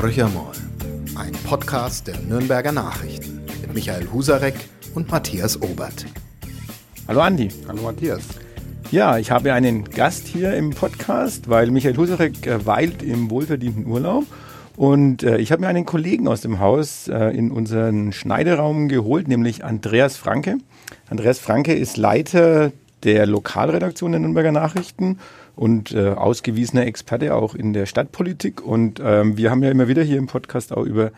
Horcher mal. Ein Podcast der Nürnberger Nachrichten mit Michael Husarek und Matthias Obert. Hallo Andi. Hallo Matthias. Ja, ich habe einen Gast hier im Podcast, weil Michael Husarek äh, weilt im wohlverdienten Urlaub. Und äh, ich habe mir einen Kollegen aus dem Haus äh, in unseren Schneideraum geholt, nämlich Andreas Franke. Andreas Franke ist Leiter der Lokalredaktion der Nürnberger Nachrichten und äh, ausgewiesener Experte auch in der Stadtpolitik. Und ähm, wir haben ja immer wieder hier im Podcast auch über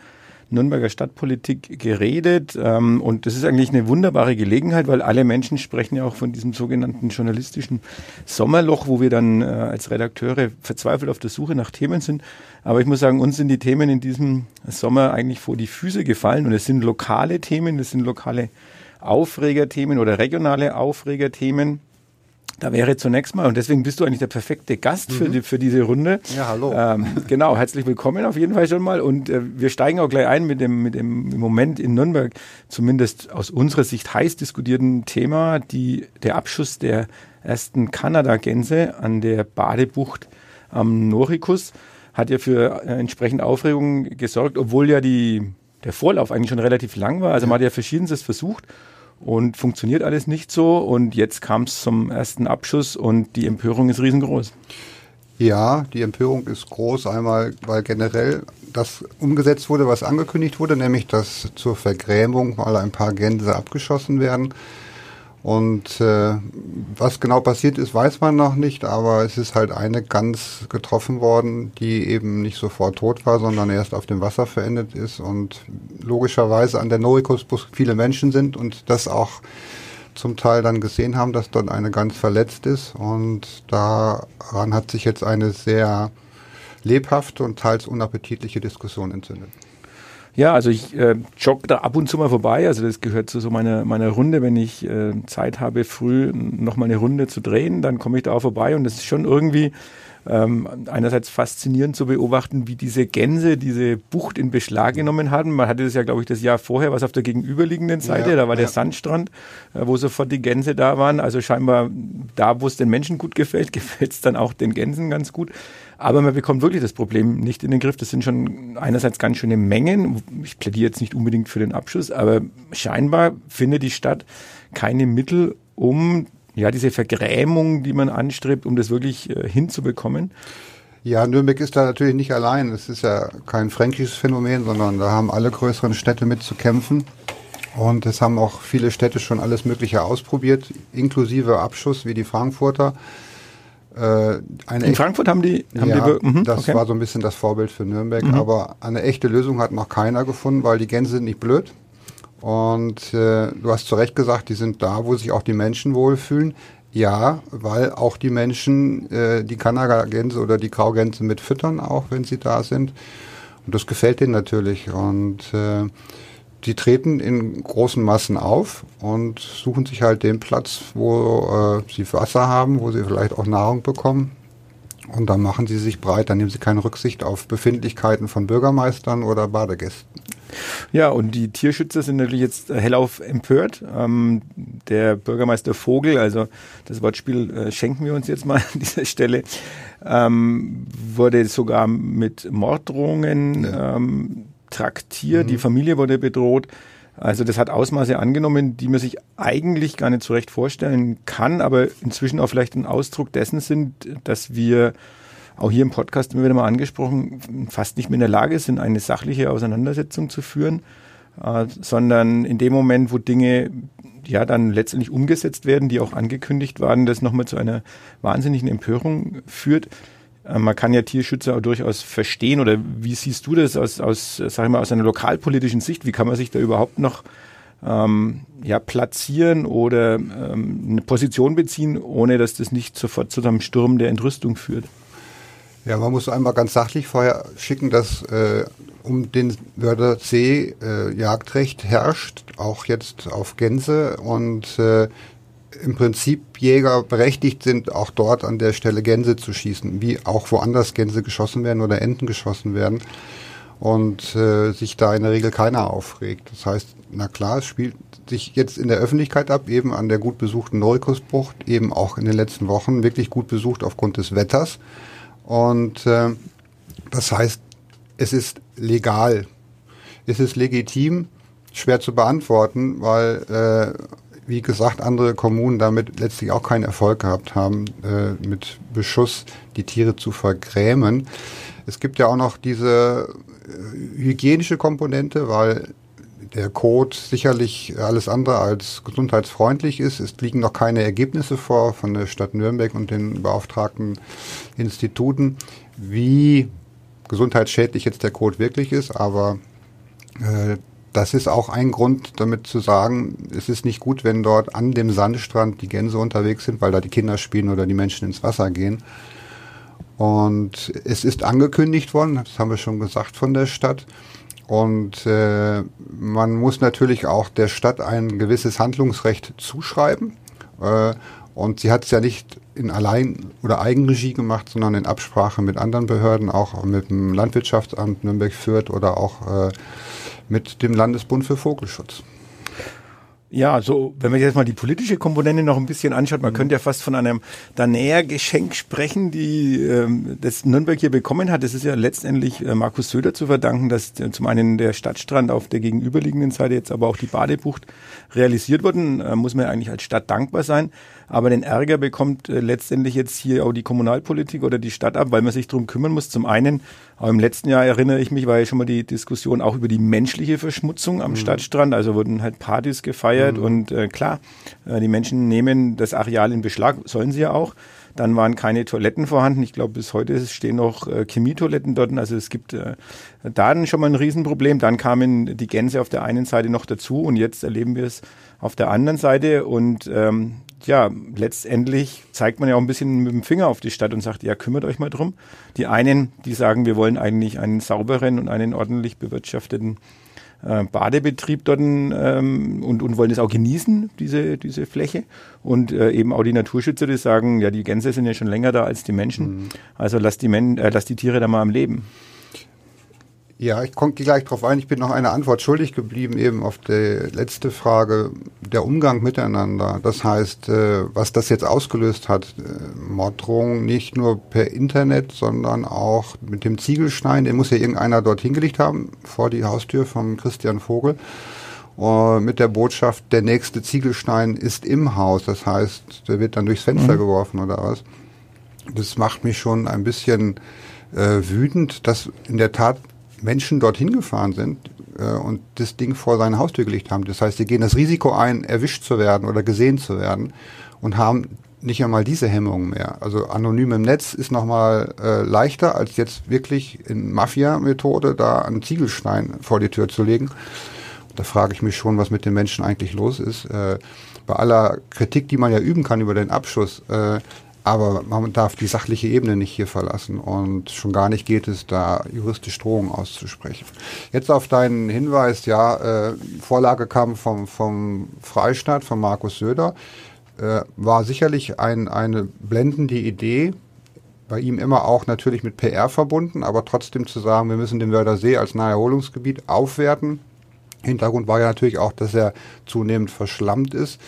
Nürnberger Stadtpolitik geredet. Ähm, und das ist eigentlich eine wunderbare Gelegenheit, weil alle Menschen sprechen ja auch von diesem sogenannten journalistischen Sommerloch, wo wir dann äh, als Redakteure verzweifelt auf der Suche nach Themen sind. Aber ich muss sagen, uns sind die Themen in diesem Sommer eigentlich vor die Füße gefallen. Und es sind lokale Themen, es sind lokale Aufregerthemen oder regionale Aufregerthemen. Da wäre zunächst mal, und deswegen bist du eigentlich der perfekte Gast für, Mhm. die, für diese Runde. Ja, hallo. Ähm, genau, herzlich willkommen auf jeden Fall schon mal. Und äh, wir steigen auch gleich ein mit dem, mit dem im Moment in Nürnberg zumindest aus unserer Sicht heiß diskutierten Thema, die, der Abschuss der ersten Kanada-Gänse an der Badebucht am Norikus hat ja für äh, entsprechend Aufregung gesorgt, obwohl ja die, der Vorlauf eigentlich schon relativ lang war. Also man hat ja verschiedenstes versucht und funktioniert alles nicht so. Und jetzt kam es zum ersten Abschuss und die Empörung ist riesengroß. Ja, die Empörung ist groß, einmal, weil generell das umgesetzt wurde, was angekündigt wurde, nämlich dass zur Vergrämung mal ein paar Gänse abgeschossen werden. Und äh, was genau passiert ist, weiß man noch nicht, aber es ist halt eine Gans getroffen worden, die eben nicht sofort tot war, sondern erst auf dem Wasser verendet ist und logischerweise an der Norikusbus viele Menschen sind und das auch zum Teil dann gesehen haben, dass dort eine Gans verletzt ist und daran hat sich jetzt eine sehr lebhafte und teils unappetitliche Diskussion entzündet. Ja, also ich äh, jogge da ab und zu mal vorbei. Also das gehört zu so meiner, meiner Runde, wenn ich äh, Zeit habe, früh nochmal eine Runde zu drehen, dann komme ich da auch vorbei und das ist schon irgendwie ähm, einerseits faszinierend zu beobachten, wie diese Gänse diese Bucht in Beschlag genommen hatten. Man hatte das ja, glaube ich, das Jahr vorher, was auf der gegenüberliegenden Seite, Ja, da war der ja. Sandstrand, äh, wo sofort die Gänse da waren. Also scheinbar da, wo es den Menschen gut gefällt, gefällt es dann auch den Gänsen ganz gut. Aber man bekommt wirklich das Problem nicht in den Griff. Das sind schon einerseits ganz schöne Mengen. Ich plädiere jetzt nicht unbedingt für den Abschuss, aber scheinbar findet die Stadt keine Mittel, um ja diese Vergrämung, die man anstrebt, um das wirklich äh, hinzubekommen. Ja, Nürnberg ist da natürlich nicht allein. Es ist ja kein fränkisches Phänomen, sondern da haben alle größeren Städte mit zu kämpfen. Und es haben auch viele Städte schon alles Mögliche ausprobiert, inklusive Abschuss wie die Frankfurter. Äh, In Frankfurt haben die, haben ja, die mhm, das okay. war so ein bisschen das Vorbild für Nürnberg. Aber eine echte Lösung hat noch keiner gefunden, weil die Gänse sind nicht blöd. Und äh, du hast zu Recht gesagt, die sind da, wo sich auch die Menschen wohlfühlen. Ja, weil auch die Menschen äh, die Kanada-Gänse oder die Graugänse mit füttern, auch wenn sie da sind. Und das gefällt denen natürlich. Und äh, die treten in großen Massen auf und suchen sich halt den Platz, wo äh, sie Wasser haben, wo sie vielleicht auch Nahrung bekommen. Und dann machen sie sich breit, dann nehmen sie keine Rücksicht auf Befindlichkeiten von Bürgermeistern oder Badegästen. Ja, und die Tierschützer sind natürlich jetzt hellauf empört. Ähm, der Bürgermeister Vogel, also das Wortspiel äh, schenken wir uns jetzt mal an dieser Stelle, ähm, wurde sogar mit Morddrohungen Ja. ähm, traktiert. Die Familie wurde bedroht. Also das hat Ausmaße angenommen, die man sich eigentlich gar nicht so recht vorstellen kann, aber inzwischen auch vielleicht ein Ausdruck dessen sind, dass wir auch hier im Podcast immer wieder mal angesprochen, fast nicht mehr in der Lage sind, eine sachliche Auseinandersetzung zu führen, äh, sondern in dem Moment, wo Dinge ja dann letztendlich umgesetzt werden, die auch angekündigt waren, das nochmal zu einer wahnsinnigen Empörung führt. Äh, man kann ja Tierschützer auch durchaus verstehen oder wie siehst du das aus, aus sag ich mal, aus einer lokalpolitischen Sicht? Wie kann man sich da überhaupt noch ähm, ja, platzieren oder ähm, eine Position beziehen, ohne dass das nicht sofort zu einem Sturm der Entrüstung führt? Ja, man muss einmal ganz sachlich vorher schicken, dass äh, um den Wörthersee äh, Jagdrecht herrscht, auch jetzt auf Gänse und äh, im Prinzip Jäger berechtigt sind, auch dort an der Stelle Gänse zu schießen, wie auch woanders Gänse geschossen werden oder Enten geschossen werden und äh, sich da in der Regel keiner aufregt. Das heißt, na klar, es spielt sich jetzt in der Öffentlichkeit ab, eben an der gut besuchten Norikusbucht, eben auch in den letzten Wochen wirklich gut besucht aufgrund des Wetters. Und äh, das heißt, es ist legal? Ist es legitim? Schwer zu beantworten, weil, äh, wie gesagt, andere Kommunen damit letztlich auch keinen Erfolg gehabt haben, äh, mit Beschuss die Tiere zu vergrämen. Es gibt ja auch noch diese äh, hygienische Komponente, weil der Code sicherlich alles andere als gesundheitsfreundlich ist. Es liegen noch keine Ergebnisse vor von der Stadt Nürnberg und den beauftragten Instituten, wie gesundheitsschädlich jetzt der Code wirklich ist, aber äh, das ist auch ein Grund, damit zu sagen, es ist nicht gut, wenn dort an dem Sandstrand die Gänse unterwegs sind, weil da die Kinder spielen oder die Menschen ins Wasser gehen. Und es ist angekündigt worden, das haben wir schon gesagt von der Stadt. Und äh, man muss natürlich auch der Stadt ein gewisses Handlungsrecht zuschreiben. Äh, und sie hat es ja nicht in Allein- oder Eigenregie gemacht, sondern in Absprache mit anderen Behörden, auch mit dem Landwirtschaftsamt Nürnberg-Fürth oder auch äh, mit dem Landesbund für Vogelschutz. Ja, also wenn man jetzt mal die politische Komponente noch ein bisschen anschaut, man mhm. könnte ja fast von einem Danäer-Geschenk sprechen, die ähm, das Nürnberg hier bekommen hat. Das ist ja letztendlich äh, Markus Söder zu verdanken, dass äh, zum einen der Stadtstrand auf der gegenüberliegenden Seite jetzt aber auch die Badebucht realisiert wurden. Äh, muss man ja eigentlich als Stadt dankbar sein. Aber den Ärger bekommt äh, letztendlich jetzt hier auch die Kommunalpolitik oder die Stadt ab, weil man sich drum kümmern muss. Zum einen, auch im letzten Jahr erinnere ich mich, war ja schon mal die Diskussion auch über die menschliche Verschmutzung am mhm. Stadtstrand. Also wurden halt Partys gefeiert mhm. und äh, klar, äh, die Menschen nehmen das Areal in Beschlag, sollen sie ja auch. Dann waren keine Toiletten vorhanden. Ich glaube, bis heute stehen noch äh, Chemietoiletten dort. Also es gibt äh, da schon mal ein Riesenproblem. Dann kamen die Gänse auf der einen Seite noch dazu und jetzt erleben wir es auf der anderen Seite. Und ähm, ja, letztendlich zeigt man ja auch ein bisschen mit dem Finger auf die Stadt und sagt, ja, kümmert euch mal drum. Die einen, die sagen, wir wollen eigentlich einen sauberen und einen ordentlich bewirtschafteten äh, Badebetrieb dort ähm, und, und wollen es auch genießen, diese, diese Fläche. Und äh, eben auch die Naturschützer, die sagen, ja, die Gänse sind ja schon länger da als die Menschen. Mhm. Also lass die, Men äh, lass die Tiere da mal am Leben. Ja, ich komme gleich darauf ein. Ich bin noch eine Antwort schuldig geblieben eben auf die letzte Frage, der Umgang miteinander. Das heißt, äh, was das jetzt ausgelöst hat, äh, Morddrohungen nicht nur per Internet, sondern auch mit dem Ziegelstein, den muss ja irgendeiner dort hingelegt haben, vor die Haustür von Christian Vogel, mit der Botschaft, der nächste Ziegelstein ist im Haus. Das heißt, der wird dann durchs Fenster mhm. geworfen oder was. Das macht mich schon ein bisschen äh, wütend, dass in der Tat Menschen dorthin gefahren sind äh, und das Ding vor seine Haustür gelegt haben. Das heißt, sie gehen das Risiko ein, erwischt zu werden oder gesehen zu werden und haben nicht einmal diese Hemmungen mehr. Also anonym im Netz ist nochmal äh, leichter, als jetzt wirklich in Mafia-Methode da einen Ziegelstein vor die Tür zu legen. Da frage ich mich schon, was mit den Menschen eigentlich los ist. Äh, bei aller Kritik, die man ja üben kann über den Abschuss, äh, aber man darf die sachliche Ebene nicht hier verlassen und schon gar nicht geht es, da juristisch Drohungen auszusprechen. Jetzt auf deinen Hinweis, ja, äh, Vorlage kam vom, vom Freistaat, von Markus Söder, äh, war sicherlich ein, eine blendende Idee, bei ihm immer auch natürlich mit PR verbunden, aber trotzdem zu sagen, wir müssen den Wörthersee als Naherholungsgebiet aufwerten. Hintergrund war ja natürlich auch, dass er zunehmend verschlammt ist.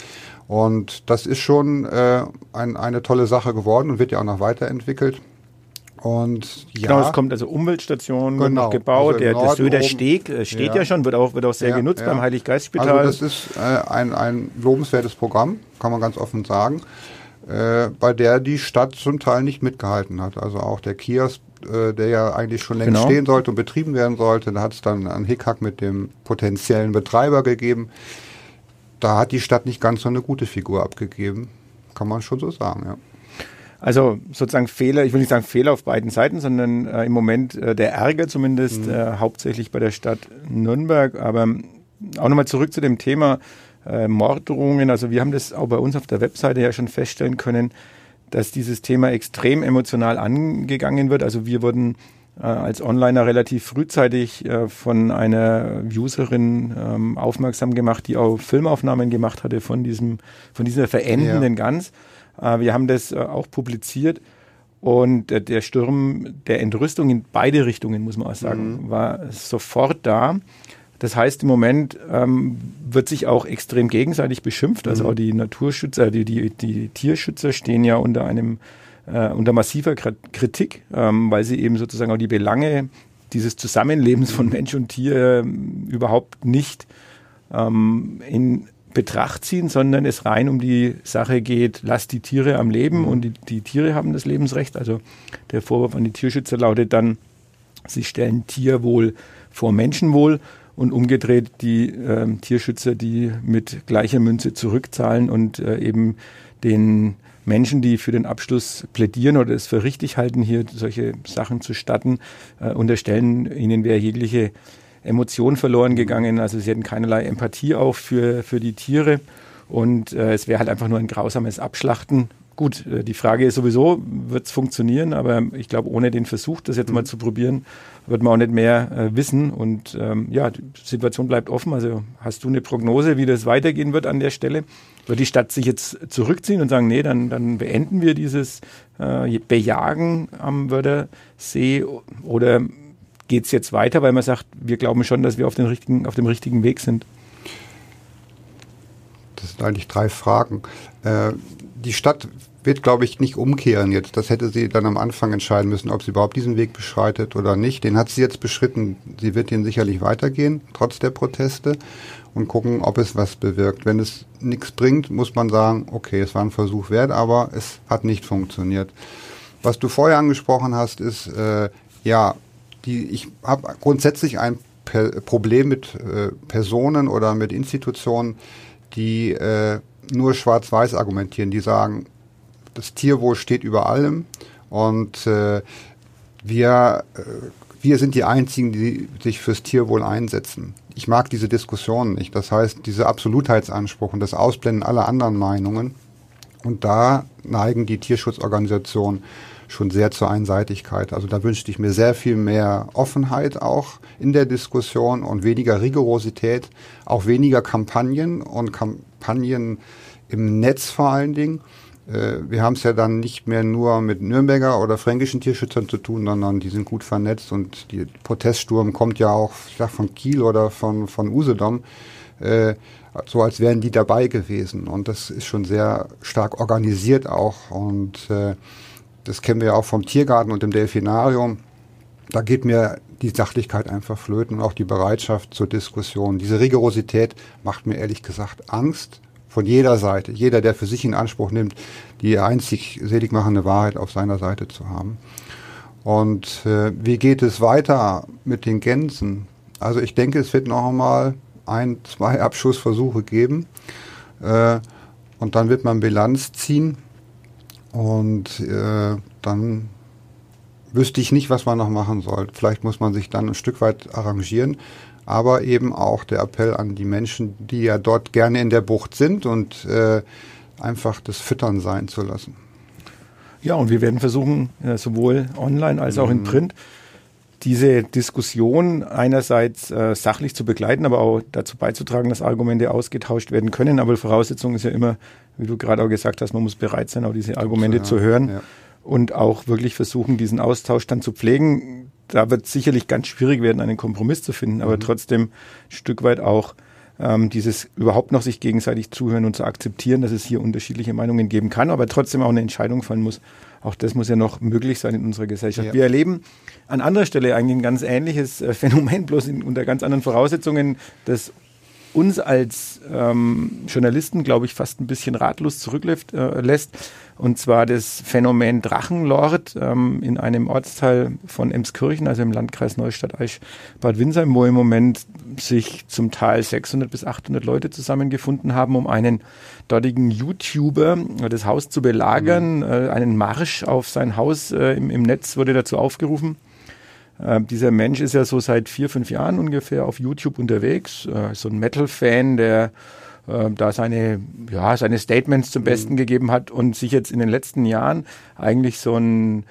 Und das ist schon äh, ein, eine tolle Sache geworden und wird ja auch noch weiterentwickelt. Und ja, genau, es kommt also Umweltstation genau, gebaut, also der, der Södersteg äh, steht ja. ja. schon, wird auch, wird auch sehr ja, genutzt ja. beim Heiliggeistspital. Also das ist äh, ein, ein lobenswertes Programm, kann man ganz offen sagen, äh, bei der die Stadt zum Teil nicht mitgehalten hat. Also auch der Kiosk, äh, der ja eigentlich schon längst genau. stehen sollte und betrieben werden sollte, da hat es dann einen Hickhack mit dem potenziellen Betreiber gegeben da hat die Stadt nicht ganz so eine gute Figur abgegeben. Kann man schon so sagen, ja. Also sozusagen Fehler, ich will nicht sagen Fehler auf beiden Seiten, sondern äh, im Moment äh, der Ärger zumindest mhm. äh, hauptsächlich bei der Stadt Nürnberg. Aber auch nochmal zurück zu dem Thema äh, Morddrohungen. Also wir haben das auch bei uns auf der Webseite ja schon feststellen können, dass dieses Thema extrem emotional angegangen wird. Also wir wurden als Onliner relativ frühzeitig äh, von einer Userin ähm, aufmerksam gemacht, die auch Filmaufnahmen gemacht hatte von diesem, von dieser verendenden ja. Gans. Äh, wir haben das äh, auch publiziert. Und äh, der Sturm der Entrüstung in beide Richtungen, muss man auch sagen, mhm. war sofort da. Das heißt, im Moment ähm, wird sich auch extrem gegenseitig beschimpft. Also mhm. auch die Naturschützer, die, die, die Tierschützer stehen ja unter einem äh, unter massiver Kritik, ähm, weil sie eben sozusagen auch die Belange dieses Zusammenlebens von Mensch und Tier ähm, überhaupt nicht ähm, in Betracht ziehen, sondern es rein um die Sache geht, lasst die Tiere am Leben mhm. und die, die Tiere haben das Lebensrecht. Also der Vorwurf an die Tierschützer lautet dann, sie stellen Tierwohl vor Menschenwohl und umgedreht die äh, Tierschützer, die mit gleicher Münze zurückzahlen und äh, eben den Menschen, die für den Abschluss plädieren oder es für richtig halten, hier solche Sachen zu statten, äh, unterstellen, ihnen wäre jegliche Emotion verloren gegangen. Also sie hätten keinerlei Empathie auch für, für die Tiere. Und äh, es wäre halt einfach nur ein grausames Abschlachten. Gut, äh, die Frage ist sowieso, wird es funktionieren? Aber ich glaube, ohne den Versuch, das jetzt mal zu probieren, wird man auch nicht mehr äh, wissen. Und ähm, ja, die Situation bleibt offen. Also hast du eine Prognose, wie das weitergehen wird an der Stelle? Wird die Stadt sich jetzt zurückziehen und sagen, nee, dann, dann beenden wir dieses äh, Bejagen am Wörthersee? Oder geht es jetzt weiter, weil man sagt, wir glauben schon, dass wir auf, den richtigen, auf dem richtigen Weg sind? Das sind eigentlich drei Fragen. Äh, die Stadt wird, glaube ich, nicht umkehren jetzt. Das hätte sie dann am Anfang entscheiden müssen, ob sie überhaupt diesen Weg beschreitet oder nicht. Den hat sie jetzt beschritten. Sie wird den sicherlich weitergehen, trotz der Proteste, und gucken, ob es was bewirkt. Wenn es nichts bringt, muss man sagen, okay, es war ein Versuch wert, aber es hat nicht funktioniert. Was du vorher angesprochen hast, ist, äh, ja, die, ich habe grundsätzlich ein per Problem mit äh, Personen oder mit Institutionen, die äh, nur schwarz-weiß argumentieren, die sagen, das Tierwohl steht über allem und äh, wir, äh, wir sind die Einzigen, die sich fürs Tierwohl einsetzen. Ich mag diese Diskussionen nicht. Das heißt, diese Absolutheitsanspruch und das Ausblenden aller anderen Meinungen. Und da neigen die Tierschutzorganisationen schon sehr zur Einseitigkeit. Also da wünschte ich mir sehr viel mehr Offenheit auch in der Diskussion und weniger Rigorosität, auch weniger Kampagnen und Kampagnen im Netz vor allen Dingen. Äh, wir haben es ja dann nicht mehr nur mit Nürnberger oder fränkischen Tierschützern zu tun, sondern die sind gut vernetzt und die Proteststurm kommt ja auch ich sag, von Kiel oder von, von Usedom. Äh, so als wären die dabei gewesen. Und das ist schon sehr stark organisiert auch. Und äh, das kennen wir ja auch vom Tiergarten und dem Delfinarium. Da geht mir die Sachlichkeit einfach flöten und auch die Bereitschaft zur Diskussion. Diese Rigorosität macht mir ehrlich gesagt Angst von jeder Seite. Jeder, der für sich in Anspruch nimmt, die einzig selig machende Wahrheit auf seiner Seite zu haben. Und äh, wie geht es weiter mit den Gänsen? Also ich denke, es wird noch einmal ein, zwei Abschussversuche geben. Äh, und dann wird man Bilanz ziehen. Und äh, dann wüsste ich nicht, was man noch machen soll. Vielleicht muss man sich dann ein Stück weit arrangieren. Aber eben auch der Appell an die Menschen, die ja dort gerne in der Bucht sind und äh, einfach das Füttern sein zu lassen. Ja, und wir werden versuchen, äh, sowohl online als auch mhm. in Print, diese Diskussion einerseits äh, sachlich zu begleiten, aber auch dazu beizutragen, dass Argumente ausgetauscht werden können. Aber Voraussetzung ist ja immer, wie du gerade auch gesagt hast, man muss bereit sein, auch diese Argumente ja, zu hören ja. und auch wirklich versuchen, diesen Austausch dann zu pflegen. Da wird sicherlich ganz schwierig werden, einen Kompromiss zu finden, aber mhm. trotzdem ein Stück weit auch ähm, dieses überhaupt noch sich gegenseitig zuhören und zu akzeptieren, dass es hier unterschiedliche Meinungen geben kann, aber trotzdem auch eine Entscheidung fallen muss. Auch das muss ja noch möglich sein in unserer Gesellschaft. Ja. Wir erleben an anderer Stelle eigentlich ein ganz ähnliches äh, Phänomen, bloß in, unter ganz anderen Voraussetzungen, das uns als ähm, Journalisten, glaube ich, fast ein bisschen ratlos zurücklässt. Äh, lässt. Und zwar das Phänomen Drachenlord ähm, in einem Ortsteil von Emskirchen, also im Landkreis Neustadt-Eich-Bad Windsheim, wo im Moment sich zum Teil 600 bis 800 Leute zusammengefunden haben, um einen dortigen YouTuber äh, das Haus zu belagern. Mhm. Äh, einen Marsch auf sein Haus äh, im, im Netz wurde dazu aufgerufen. Äh, dieser Mensch ist ja so seit vier, fünf Jahren ungefähr auf YouTube unterwegs. Äh, so ein Metal-Fan, der äh, da seine, ja, seine Statements zum Besten mhm. gegeben hat und sich jetzt in den letzten Jahren eigentlich so ein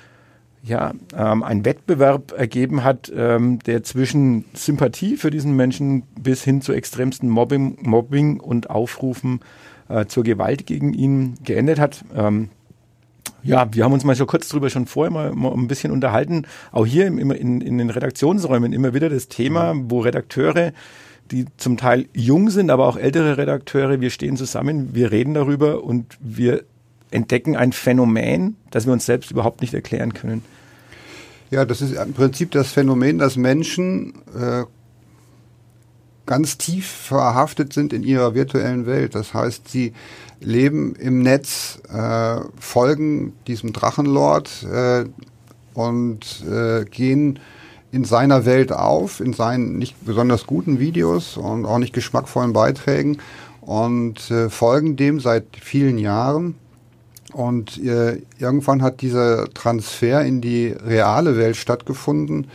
ja, ähm, ein Wettbewerb ergeben hat, ähm, der zwischen Sympathie für diesen Menschen bis hin zu extremsten Mobbing, Mobbing und Aufrufen äh, zur Gewalt gegen ihn geendet hat. Ähm, ja, wir haben uns mal so kurz drüber schon vorher mal, mal ein bisschen unterhalten. Auch hier im, in, in den Redaktionsräumen immer wieder das Thema, wo Redakteure, die zum Teil jung sind, aber auch ältere Redakteure, wir stehen zusammen, wir reden darüber und wir entdecken ein Phänomen, das wir uns selbst überhaupt nicht erklären können. Ja, das ist im Prinzip das Phänomen, dass Menschen äh, ganz tief verhaftet sind in ihrer virtuellen Welt. Das heißt, sie leben im Netz, äh, folgen diesem Drachenlord äh, und äh, gehen in seiner Welt auf, in seinen nicht besonders guten Videos und auch nicht geschmackvollen Beiträgen und äh, folgen dem seit vielen Jahren. Und äh, irgendwann hat dieser Transfer in die reale Welt stattgefunden,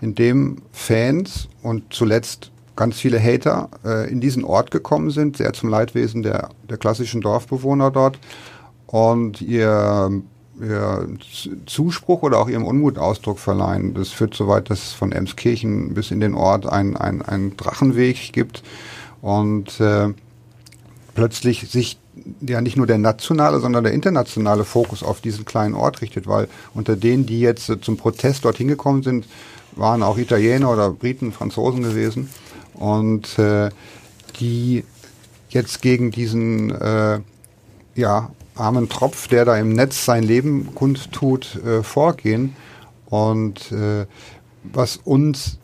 in dem Fans und zuletzt ganz viele Hater äh, in diesen Ort gekommen sind, sehr zum Leidwesen der, der klassischen Dorfbewohner dort und ihr, ihr Zuspruch oder auch ihrem Unmut Ausdruck verleihen. Das führt so weit, dass es von Emskirchen bis in den Ort einen ein Drachenweg gibt und äh, plötzlich sich ja nicht nur der nationale, sondern der internationale Fokus auf diesen kleinen Ort richtet, weil unter denen, die jetzt zum Protest dorthin gekommen sind, waren auch Italiener oder Briten, Franzosen gewesen und äh, die jetzt gegen diesen äh, ja, armen Tropf, der da im Netz sein Leben kundtut, äh, vorgehen. Und äh, was uns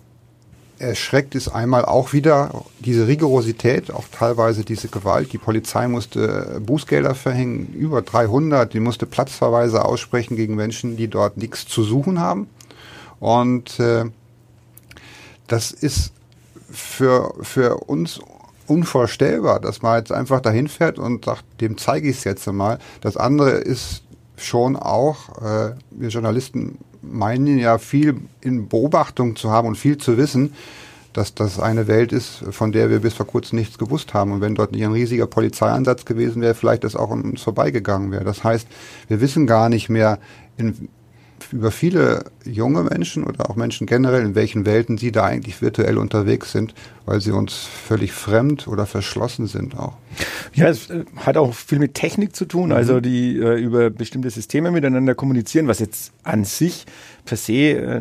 erschreckt, ist einmal auch wieder diese Rigorosität, auch teilweise diese Gewalt. Die Polizei musste Bußgelder verhängen, über 300. Die musste Platzverweise aussprechen gegen Menschen, die dort nichts zu suchen haben. Und äh, das ist für, für uns unvorstellbar, dass man jetzt einfach dahin fährt und sagt, dem zeige ich es jetzt einmal. Das andere ist schon auch, äh, wir Journalisten meinen ja viel in Beobachtung zu haben und viel zu wissen, dass das eine Welt ist, von der wir bis vor kurzem nichts gewusst haben. Und wenn dort nicht ein riesiger Polizeieinsatz gewesen wäre, vielleicht das auch an uns vorbeigegangen wäre. Das heißt, wir wissen gar nicht mehr, in über viele junge Menschen oder auch Menschen generell, in welchen Welten sie da eigentlich virtuell unterwegs sind, weil sie uns völlig fremd oder verschlossen sind auch. Ja, es äh, hat auch viel mit Technik zu tun, also mhm. die äh, über bestimmte Systeme miteinander kommunizieren, was jetzt an sich per se äh,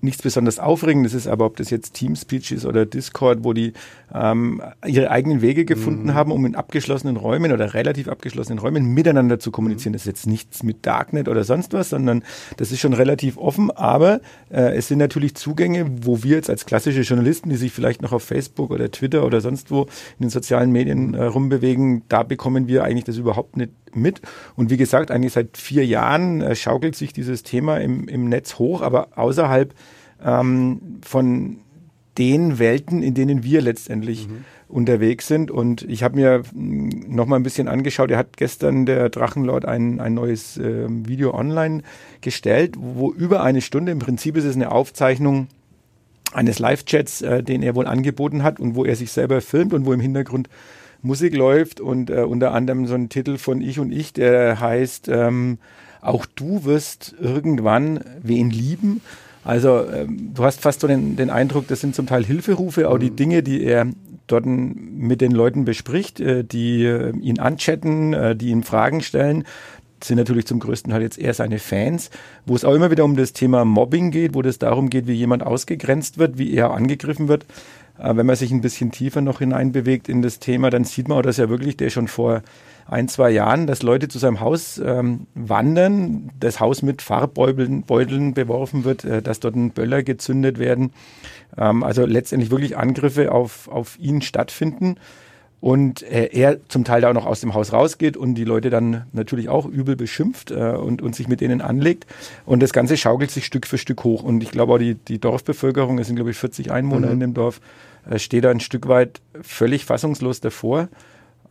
nichts besonders Aufregendes ist, aber ob das jetzt Teamspeech ist oder Discord, wo die ähm, ihre eigenen Wege gefunden mhm. haben, um in abgeschlossenen Räumen oder relativ abgeschlossenen Räumen miteinander zu kommunizieren. Mhm. Das ist jetzt nichts mit Darknet oder sonst was, sondern das ist schon relativ offen, aber äh, es sind natürlich Zugänge, wo wir jetzt als klassische Journalisten, die sich vielleicht noch auf Facebook oder Twitter oder sonst wo in den sozialen Medien äh, rumbewegen, da bekommen wir eigentlich das überhaupt nicht mit. Und wie gesagt, eigentlich seit vier Jahren äh, schaukelt sich dieses Thema im, im Netz hoch, aber außerhalb ähm, von den Welten, in denen wir letztendlich mhm. Unterwegs sind. Und ich habe mir hm, noch mal ein bisschen angeschaut. Er hat gestern der Drachenlord ein, ein neues äh, Video online gestellt, wo über eine Stunde, im Prinzip ist es eine Aufzeichnung eines Live-Chats, äh, den er wohl angeboten hat und wo er sich selber filmt und wo im Hintergrund Musik läuft und äh, unter anderem so ein Titel von Ich und Ich, der heißt ähm, Auch du wirst irgendwann wen lieben. Also ähm, du hast fast so den, den Eindruck, das sind zum Teil Hilferufe, auch mhm. die Dinge, die er dort mit den Leuten bespricht, äh, die äh, ihn anchatten, äh, die ihm Fragen stellen sind natürlich zum größten Teil jetzt eher seine Fans, wo es auch immer wieder um das Thema Mobbing geht, wo es darum geht, wie jemand ausgegrenzt wird, wie er angegriffen wird. Wenn man sich ein bisschen tiefer noch hineinbewegt in das Thema, dann sieht man, dass ja wirklich der schon vor ein, zwei Jahren, dass Leute zu seinem Haus ähm, wandern, das Haus mit Farbbeuteln Beuteln beworfen wird, äh, dass dort ein Böller gezündet werden. Ähm, also letztendlich wirklich Angriffe auf, auf ihn stattfinden und äh, er zum Teil da auch noch aus dem Haus rausgeht und die Leute dann natürlich auch übel beschimpft äh, und, und sich mit denen anlegt. Und das Ganze schaukelt sich Stück für Stück hoch. Und ich glaube auch die, die Dorfbevölkerung, es sind glaube ich 40 Einwohner mhm. in dem Dorf, äh, steht da ein Stück weit völlig fassungslos davor.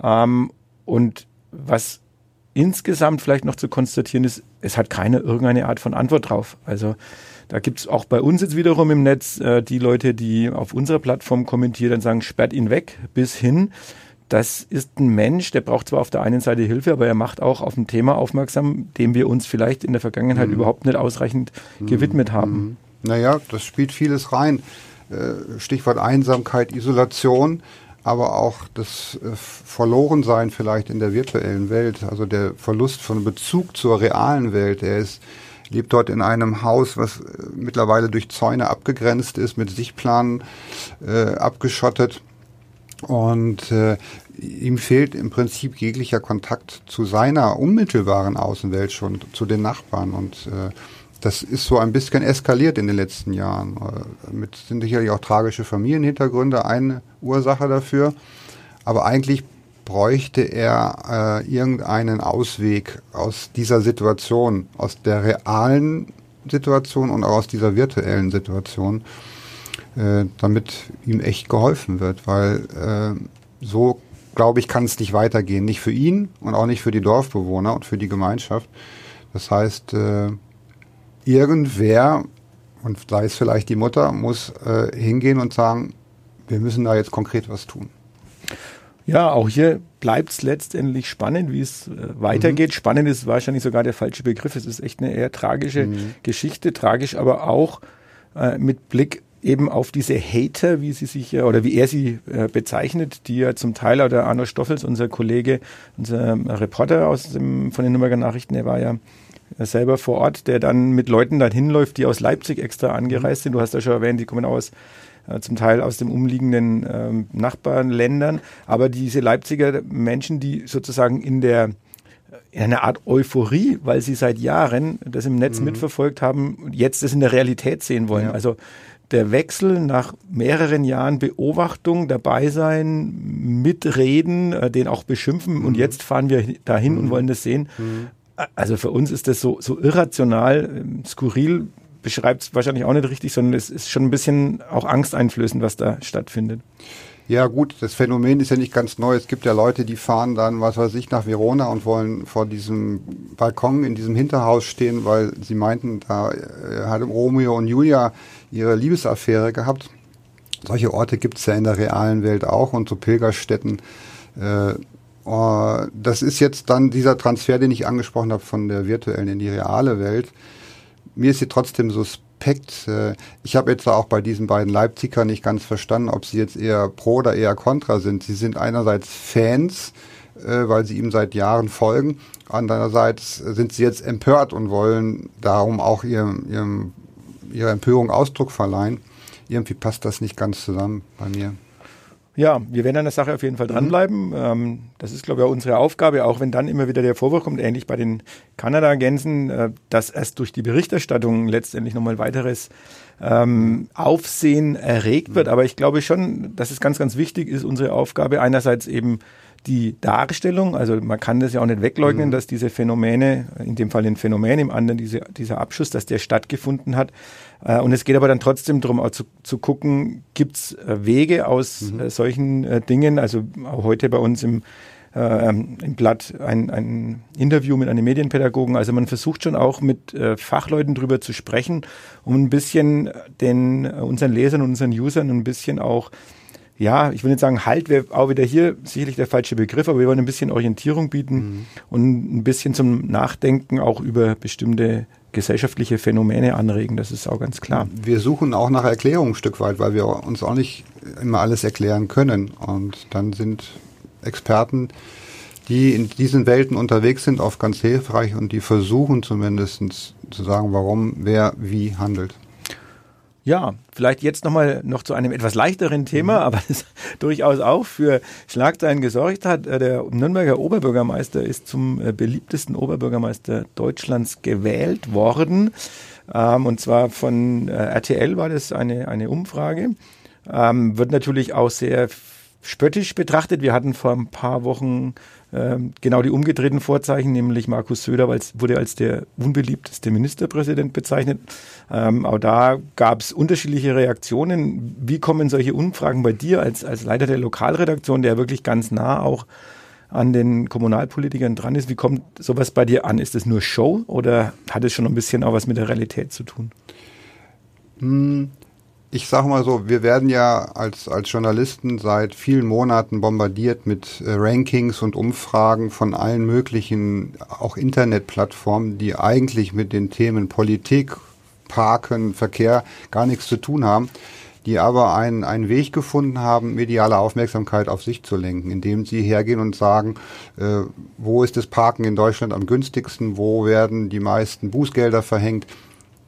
Ähm, und was insgesamt vielleicht noch zu konstatieren ist, es hat keine irgendeine Art von Antwort drauf. Also da gibt es auch bei uns jetzt wiederum im Netz äh, die Leute, die auf unserer Plattform kommentieren und sagen, sperrt ihn weg, bis hin. Das ist ein Mensch, der braucht zwar auf der einen Seite Hilfe, aber er macht auch auf ein Thema aufmerksam, dem wir uns vielleicht in der Vergangenheit mhm. überhaupt nicht ausreichend mhm. gewidmet haben. Mhm. Naja, das spielt vieles rein. Äh, Stichwort Einsamkeit, Isolation, aber auch das äh, Verlorensein vielleicht in der virtuellen Welt, also der Verlust von Bezug zur realen Welt. Er ist lebt dort in einem Haus, was äh, mittlerweile durch Zäune abgegrenzt ist, mit Sichtplanen äh, abgeschottet. Und äh, ihm fehlt im Prinzip jeglicher Kontakt zu seiner unmittelbaren Außenwelt schon, zu den Nachbarn. Und äh, das ist so ein bisschen eskaliert in den letzten Jahren. Äh, mit sind sicherlich auch tragische Familienhintergründe eine Ursache dafür. Aber eigentlich bräuchte er äh, irgendeinen Ausweg aus dieser Situation, aus der realen Situation und auch aus dieser virtuellen Situation, äh, damit ihm echt geholfen wird, weil äh, so, glaube ich, kann es nicht weitergehen. Nicht für ihn und auch nicht für die Dorfbewohner und für die Gemeinschaft. Das heißt, äh, irgendwer, und sei es vielleicht die Mutter, muss äh, hingehen und sagen, wir müssen da jetzt konkret was tun. Ja, auch hier bleibt es letztendlich spannend, wie es äh, weitergeht. Mhm. Spannend ist wahrscheinlich sogar der falsche Begriff. Es ist echt eine eher tragische mhm. Geschichte, tragisch, aber auch äh, mit Blick eben auf diese Hater, wie sie sich oder wie er sie äh, bezeichnet, die ja zum Teil oder Arno Stoffels, unser Kollege, unser Reporter aus dem, von den Nürnberger Nachrichten, der war ja selber vor Ort, der dann mit Leuten dahin läuft, die aus Leipzig extra angereist sind. Du hast ja schon erwähnt, die kommen aus äh, zum Teil aus den umliegenden ähm, Nachbarländern. Aber diese Leipziger Menschen, die sozusagen in der in einer Art Euphorie, weil sie seit Jahren das im Netz mhm. mitverfolgt haben, jetzt das in der Realität sehen wollen. Ja. Also der Wechsel nach mehreren Jahren Beobachtung, dabei sein, mitreden, äh, den auch beschimpfen mhm. und jetzt fahren wir dahin mhm. und wollen das sehen. Mhm. Also für uns ist das so, so irrational, ähm, skurril, beschreibt es wahrscheinlich auch nicht richtig, sondern es ist schon ein bisschen auch angsteinflößend, was da stattfindet. Ja gut, das Phänomen ist ja nicht ganz neu. Es gibt ja Leute, die fahren dann, was weiß ich, nach Verona und wollen vor diesem Balkon in diesem Hinterhaus stehen, weil sie meinten, da äh, hat Romeo und Julia ihre Liebesaffäre gehabt. Solche Orte gibt es ja in der realen Welt auch und so Pilgerstätten. Äh, oh, das ist jetzt dann dieser Transfer, den ich angesprochen habe von der virtuellen in die reale Welt. Mir ist sie trotzdem suspekt Aspekt. Äh, ich habe jetzt auch bei diesen beiden Leipziger nicht ganz verstanden, ob sie jetzt eher pro oder eher contra sind. Sie sind einerseits Fans, äh, weil sie ihm seit Jahren folgen. Andererseits sind sie jetzt empört und wollen darum auch ihrem, ihrem, ihrer Empörung Ausdruck verleihen. Irgendwie passt das nicht ganz zusammen bei mir. Ja, wir werden an der Sache auf jeden Fall mhm. dranbleiben. Mhm. das ist, glaube ich, auch unsere Aufgabe, auch wenn dann immer wieder der Vorwurf kommt, ähnlich bei den Kanada-Gänsen, äh, dass erst durch die Berichterstattung letztendlich nochmal weiteres ähm, Aufsehen erregt wird. Mhm. Aber ich glaube schon, dass es ganz, ganz wichtig ist, unsere Aufgabe einerseits eben die Darstellung, also man kann das ja auch nicht wegleugnen, mhm. dass diese Phänomene, in dem Fall ein Phänomen, im anderen diese, dieser Abschuss, dass der stattgefunden hat. Äh, und es geht aber dann trotzdem darum, auch zu, zu gucken, gibt es äh, Wege aus mhm. Äh, solchen Dingen, also auch heute bei uns im äh, im Blatt ein, ein Interview mit einem Medienpädagogen. Also man versucht schon auch mit äh, Fachleuten drüber zu sprechen, um ein bisschen den unseren Lesern und unseren Usern ein bisschen auch ja, ich will nicht sagen, Halt wäre auch wieder hier sicherlich der falsche Begriff, aber wir wollen ein bisschen Orientierung bieten mhm. und ein bisschen zum Nachdenken auch über bestimmte gesellschaftliche Phänomene anregen. Das ist auch ganz klar. Wir suchen auch nach Erklärung ein Stück weit, weil wir uns auch nicht immer alles erklären können. Und dann sind Experten, die in diesen Welten unterwegs sind, oft ganz hilfreich und die versuchen zumindest zu sagen, warum wer wie handelt. Ja, vielleicht jetzt nochmal noch zu einem etwas leichteren Thema, mhm. aber das durchaus auch für Schlagzeilen gesorgt hat. Äh, der Nürnberger Oberbürgermeister ist zum äh, beliebtesten Oberbürgermeister Deutschlands gewählt worden. Ähm, und zwar von äh, RTL war das eine, eine Umfrage. Ähm, wird natürlich auch sehr spöttisch betrachtet. Wir hatten vor ein paar Wochen ähm, genau die umgedrehten Vorzeichen, nämlich Markus Söder wurde als der unbeliebteste Ministerpräsident bezeichnet. Ähm, auch da gab es unterschiedliche Reaktionen. Wie kommen solche Umfragen bei dir als, als Leiter der Lokalredaktion, der wirklich ganz nah auch an den Kommunalpolitikern dran ist? Wie kommt sowas bei dir an? Ist es nur Show oder hat es schon ein bisschen auch was mit der Realität zu tun? Hm, ich sage mal so, wir werden ja als, als Journalisten seit vielen Monaten bombardiert mit äh, Rankings und Umfragen von allen möglichen, auch Internetplattformen, die eigentlich mit den Themen Politik, Parken, Verkehr gar nichts zu tun haben, die aber einen, einen Weg gefunden haben, mediale Aufmerksamkeit auf sich zu lenken, indem sie hergehen und sagen, äh, wo ist das Parken in Deutschland am günstigsten, wo werden die meisten Bußgelder verhängt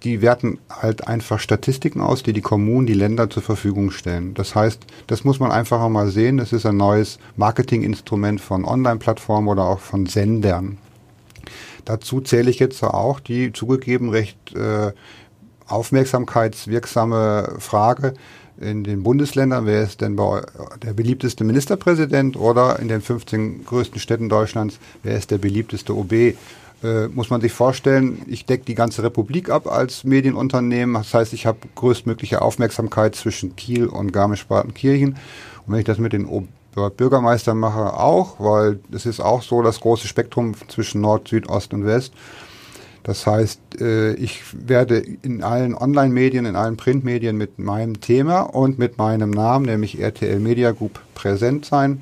die werten halt einfach Statistiken aus, die die Kommunen, die Länder zur Verfügung stellen. Das heißt, das muss man einfach mal sehen. Es ist ein neues Marketinginstrument von Online-Plattformen oder auch von Sendern. Dazu zähle ich jetzt auch die zugegeben recht äh, aufmerksamkeitswirksame Frage in den Bundesländern, wer ist denn der beliebteste Ministerpräsident oder in den 15 größten Städten Deutschlands, wer ist der beliebteste OB? Äh, muss man sich vorstellen, ich decke die ganze Republik ab als Medienunternehmen. Das heißt, ich habe größtmögliche Aufmerksamkeit zwischen Kiel und Garmisch-Partenkirchen. Und wenn ich das mit den Bürgermeistern mache, auch, weil es ist auch so das große Spektrum zwischen Nord, Süd, Ost und West. Das heißt, äh, ich werde in allen Online-Medien, in allen Printmedien mit meinem Thema und mit meinem Namen, nämlich RTL Media Group, präsent sein.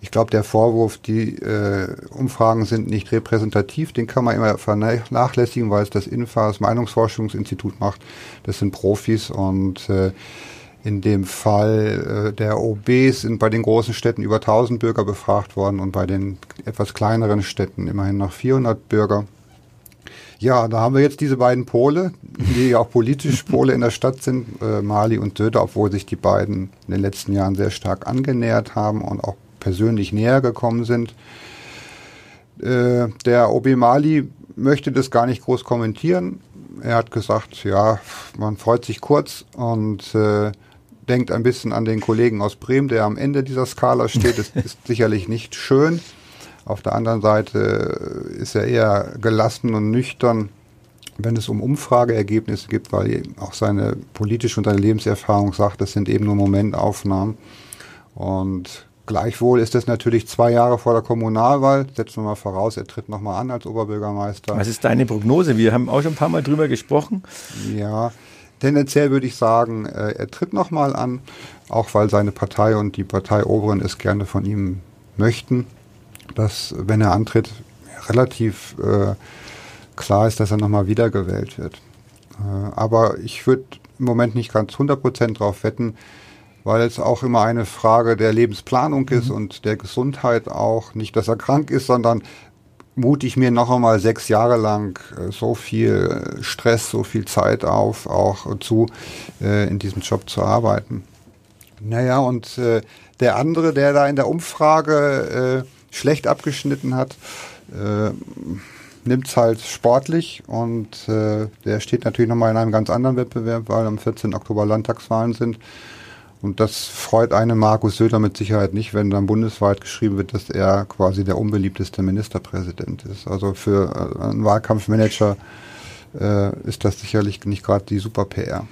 Ich glaube, der Vorwurf, die äh, Umfragen sind nicht repräsentativ, den kann man immer vernachlässigen, weil es das INFA, das Meinungsforschungsinstitut macht. Das sind Profis und äh, in dem Fall äh, der OBs sind bei den großen Städten über 1000 Bürger befragt worden und bei den etwas kleineren Städten immerhin noch 400 Bürger. Ja, da haben wir jetzt diese beiden Pole, die ja auch politisch Pole in der Stadt sind, äh, Mali und Söder, obwohl sich die beiden in den letzten Jahren sehr stark angenähert haben und auch persönlich näher gekommen sind. Äh, der OB Mali möchte das gar nicht groß kommentieren. Er hat gesagt, ja, man freut sich kurz und äh, denkt ein bisschen an den Kollegen aus Bremen, der am Ende dieser Skala steht. Das ist sicherlich nicht schön. Auf der anderen Seite ist er eher gelassen und nüchtern, wenn es um Umfrageergebnisse geht, weil auch seine politische und seine Lebenserfahrung sagt, das sind eben nur Momentaufnahmen. Und gleichwohl ist das natürlich zwei Jahre vor der Kommunalwahl. Setzen wir mal voraus, er tritt nochmal an als Oberbürgermeister. Was ist deine Prognose? Wir haben auch schon ein paar Mal drüber gesprochen. Ja, tendenziell würde ich sagen, äh, er tritt nochmal an, auch weil seine Partei und die Parteioberen es gerne von ihm möchten dass, wenn er antritt, relativ äh, klar ist, dass er nochmal wiedergewählt wird. Äh, aber ich würde im Moment nicht ganz 100% drauf wetten, weil es auch immer eine Frage der Lebensplanung ist mhm. und der Gesundheit auch. Nicht, dass er krank ist, sondern mute ich mir noch einmal sechs Jahre lang äh, so viel Stress, so viel Zeit auf, auch zu, äh, in diesem Job zu arbeiten. Naja, und äh, der andere, der da in der Umfrage äh, schlecht abgeschnitten hat, äh, nimmt es halt sportlich und äh, der steht natürlich nochmal in einem ganz anderen Wettbewerb, weil am 14. Oktober Landtagswahlen sind. Und das freut einen Markus Söder mit Sicherheit nicht, wenn dann bundesweit geschrieben wird, dass er quasi der unbeliebteste Ministerpräsident ist. Also für äh, einen Wahlkampfmanager äh, ist das sicherlich nicht gerade die super PR.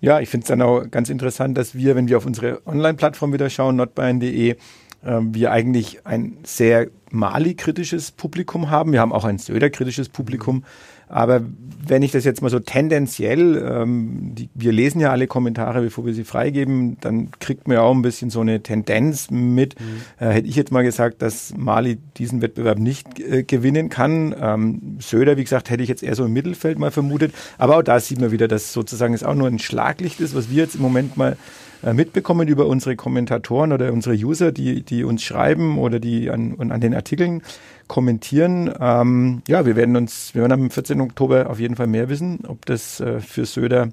Ja, ich finde es dann auch ganz interessant, dass wir, wenn wir auf unsere Online-Plattform wieder schauen, notbayern.de, ähm, wir eigentlich ein sehr Mali-kritisches Publikum haben. Wir haben auch ein Söder-kritisches Publikum. Aber wenn ich das jetzt mal so tendenziell, ähm, die, wir lesen ja alle Kommentare, bevor wir sie freigeben, dann kriegt man ja auch ein bisschen so eine Tendenz mit. Mhm. Äh, hätte ich jetzt mal gesagt, dass Mali diesen Wettbewerb nicht äh, gewinnen kann. Ähm, Söder, wie gesagt, hätte ich jetzt eher so im Mittelfeld mal vermutet. Aber auch da sieht man wieder, dass sozusagen es auch nur ein Schlaglicht ist, was wir jetzt im Moment mal mitbekommen über unsere Kommentatoren oder unsere User, die, die uns schreiben oder die an, an den Artikeln kommentieren. Ähm, ja, wir werden uns, wir werden am 14. Oktober auf jeden Fall mehr wissen, ob das äh, für Söder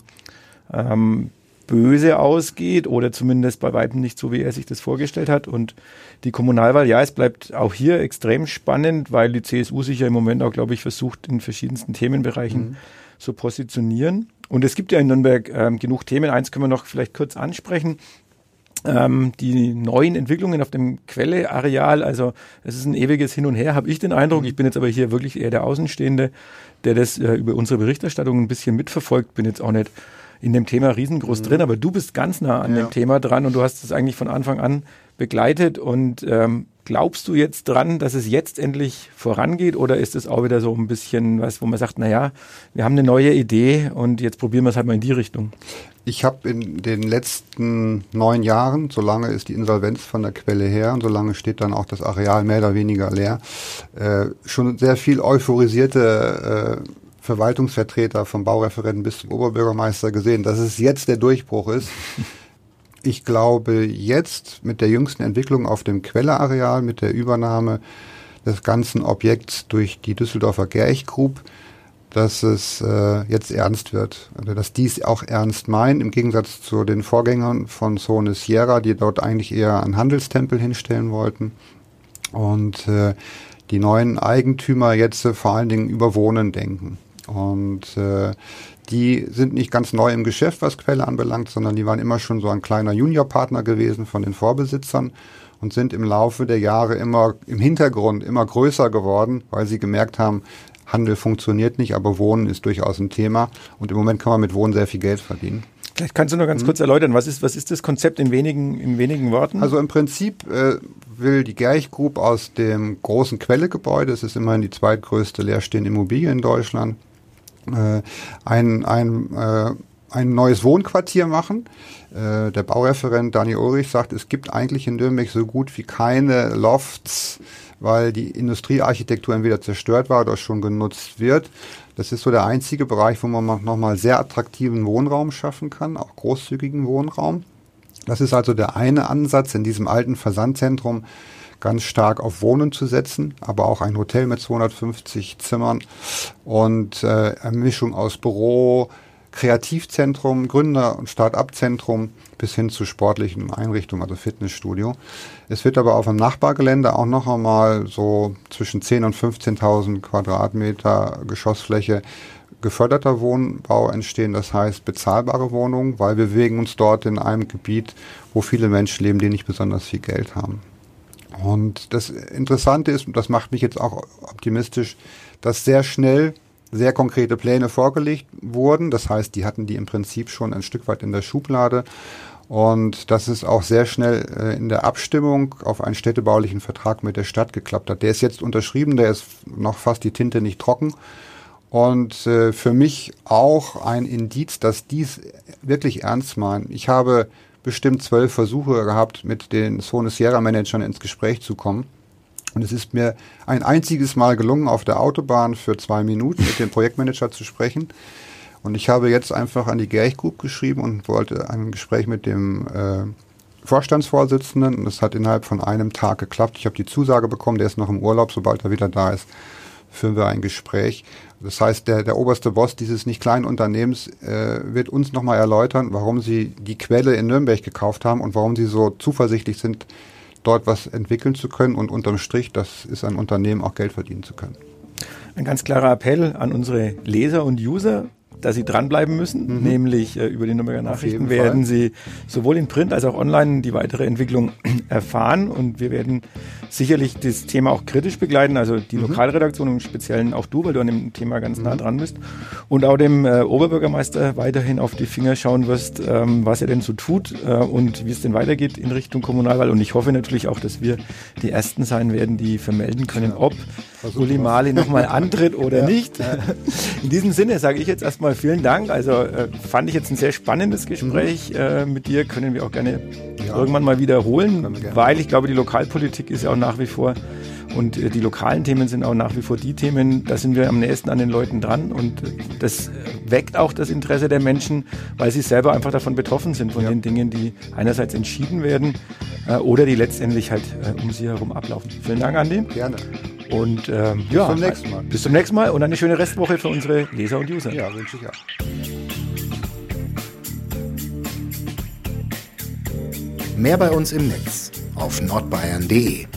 ähm, böse ausgeht oder zumindest bei weitem nicht so, wie er sich das vorgestellt hat. Und die Kommunalwahl, ja, es bleibt auch hier extrem spannend, weil die CSU sich ja im Moment auch, glaube ich, versucht, in verschiedensten Themenbereichen mhm. Zu positionieren. Und es gibt ja in Nürnberg ähm, genug Themen. Eins können wir noch vielleicht kurz ansprechen. Ähm, die neuen Entwicklungen auf dem Quelleareal, also es ist ein ewiges Hin und Her, habe ich den Eindruck. Ich bin jetzt aber hier wirklich eher der Außenstehende, der das äh, über unsere Berichterstattung ein bisschen mitverfolgt. Bin jetzt auch nicht in dem Thema riesengroß mhm. drin, aber du bist ganz nah an ja. dem Thema dran und du hast es eigentlich von Anfang an begleitet und ähm, Glaubst du jetzt dran, dass es jetzt endlich vorangeht oder ist es auch wieder so ein bisschen was, wo man sagt, naja, wir haben eine neue Idee und jetzt probieren wir es halt mal in die Richtung? Ich habe in den letzten neun Jahren, solange ist die Insolvenz von der Quelle her und solange steht dann auch das Areal mehr oder weniger leer, äh, schon sehr viel euphorisierte äh, Verwaltungsvertreter vom Baureferenten bis zum Oberbürgermeister gesehen, dass es jetzt der Durchbruch ist. Ich glaube, jetzt mit der jüngsten Entwicklung auf dem Quelleareal, mit der Übernahme des ganzen Objekts durch die Düsseldorfer Gerch Group, dass es äh, jetzt ernst wird. Also, dass dies auch ernst meinen, im Gegensatz zu den Vorgängern von Sone Sierra, die dort eigentlich eher einen Handelstempel hinstellen wollten. Und äh, die neuen Eigentümer jetzt äh, vor allen Dingen über Wohnen denken. Und äh, die sind nicht ganz neu im Geschäft, was Quelle anbelangt, sondern die waren immer schon so ein kleiner Juniorpartner gewesen von den Vorbesitzern und sind im Laufe der Jahre immer im Hintergrund immer größer geworden, weil sie gemerkt haben, Handel funktioniert nicht, aber Wohnen ist durchaus ein Thema. Und im Moment kann man mit Wohnen sehr viel Geld verdienen. Vielleicht kannst du noch ganz mhm. kurz erläutern, was ist, was ist das Konzept in wenigen, in wenigen Worten? Also im Prinzip äh, will die Gerich Group aus dem großen Quellegebäude, es ist immerhin die zweitgrößte leerstehende Immobilie in Deutschland, äh, ein, ein, äh, ein neues Wohnquartier machen. Äh, der Baureferent Dani Ulrich sagt, es gibt eigentlich in Nürnberg so gut wie keine Lofts, weil die Industriearchitektur entweder zerstört war oder schon genutzt wird. Das ist so der einzige Bereich, wo man nochmal sehr attraktiven Wohnraum schaffen kann, auch großzügigen Wohnraum. Das ist also der eine Ansatz, in diesem alten Versandzentrum ganz stark auf Wohnen zu setzen, aber auch ein Hotel mit 250 Zimmern und äh, eine Mischung aus Büro, Kreativzentrum, Gründer- und Start-up-Zentrum bis hin zu sportlichen Einrichtungen, also Fitnessstudio. Es wird aber auf dem Nachbargelände auch noch einmal so zwischen 10.000 und 15.000 Quadratmeter Geschossfläche geförderter Wohnbau entstehen, das heißt bezahlbare Wohnungen, weil wir bewegen uns dort in einem Gebiet, wo viele Menschen leben, die nicht besonders viel Geld haben. Und das Interessante ist, und das macht mich jetzt auch optimistisch, dass sehr schnell sehr konkrete Pläne vorgelegt wurden. Das heißt, die hatten die im Prinzip schon ein Stück weit in der Schublade. Und dass es auch sehr schnell äh, in der Abstimmung auf einen städtebaulichen Vertrag mit der Stadt geklappt hat. Der ist jetzt unterschrieben, der ist noch fast die Tinte nicht trocken. Und äh, für mich auch ein Indiz, dass dies wirklich ernst meinen. Ich habe bestimmt zwölf Versuche gehabt, mit den Sone Sierra Managern ins Gespräch zu kommen. Und es ist mir ein einziges Mal gelungen, auf der Autobahn für zwei Minuten mit dem Projektmanager zu sprechen. Und ich habe jetzt einfach an die Gerch Group geschrieben und wollte ein Gespräch mit dem äh, Vorstandsvorsitzenden. Und es hat innerhalb von einem Tag geklappt. Ich habe die Zusage bekommen, der ist noch im Urlaub. Sobald er wieder da ist, führen wir ein Gespräch. Das heißt, der, der oberste Boss dieses nicht kleinen Unternehmens äh, wird uns nochmal erläutern, warum sie die Quelle in Nürnberg gekauft haben und warum sie so zuversichtlich sind, dort was entwickeln zu können und unterm Strich, das ist ein Unternehmen, auch Geld verdienen zu können. Ein ganz klarer Appell an unsere Leser und User dass Sie dranbleiben müssen, mhm. nämlich äh, über die Nürnberger Nachrichten werden Sie sowohl in Print als auch online die weitere Entwicklung erfahren und wir werden sicherlich das Thema auch kritisch begleiten, also die mhm. Lokalredaktion im Speziellen auch du, weil du an dem Thema ganz nah mhm. dran bist und auch dem äh, Oberbürgermeister weiterhin auf die Finger schauen wirst, ähm, was er denn so tut äh, und wie es denn weitergeht in Richtung Kommunalwahl und ich hoffe natürlich auch, dass wir die Ersten sein werden, die vermelden können, ob Uli Mali nochmal antritt oder ja. nicht. In diesem Sinne sage ich jetzt erstmal vielen Dank. Also äh, fand ich jetzt ein sehr spannendes Gespräch mhm. äh, mit dir. Können wir auch gerne ja. irgendwann mal wiederholen, weil ich glaube, die Lokalpolitik ist ja auch nach wie vor und äh, die lokalen Themen sind auch nach wie vor die Themen, da sind wir am nächsten an den Leuten dran und äh, das weckt auch das Interesse der Menschen, weil sie selber einfach davon betroffen sind, von ja. den Dingen, die einerseits entschieden werden äh, oder die letztendlich halt um sie herum ablaufen. Vielen Dank, Andi. Gerne. Und ähm, bis ja, zum nächsten Mal. Bis zum nächsten Mal und eine schöne Restwoche für unsere Leser und User. Ja, wünsche ich auch. Mehr bei uns im Netz auf nordbayern.de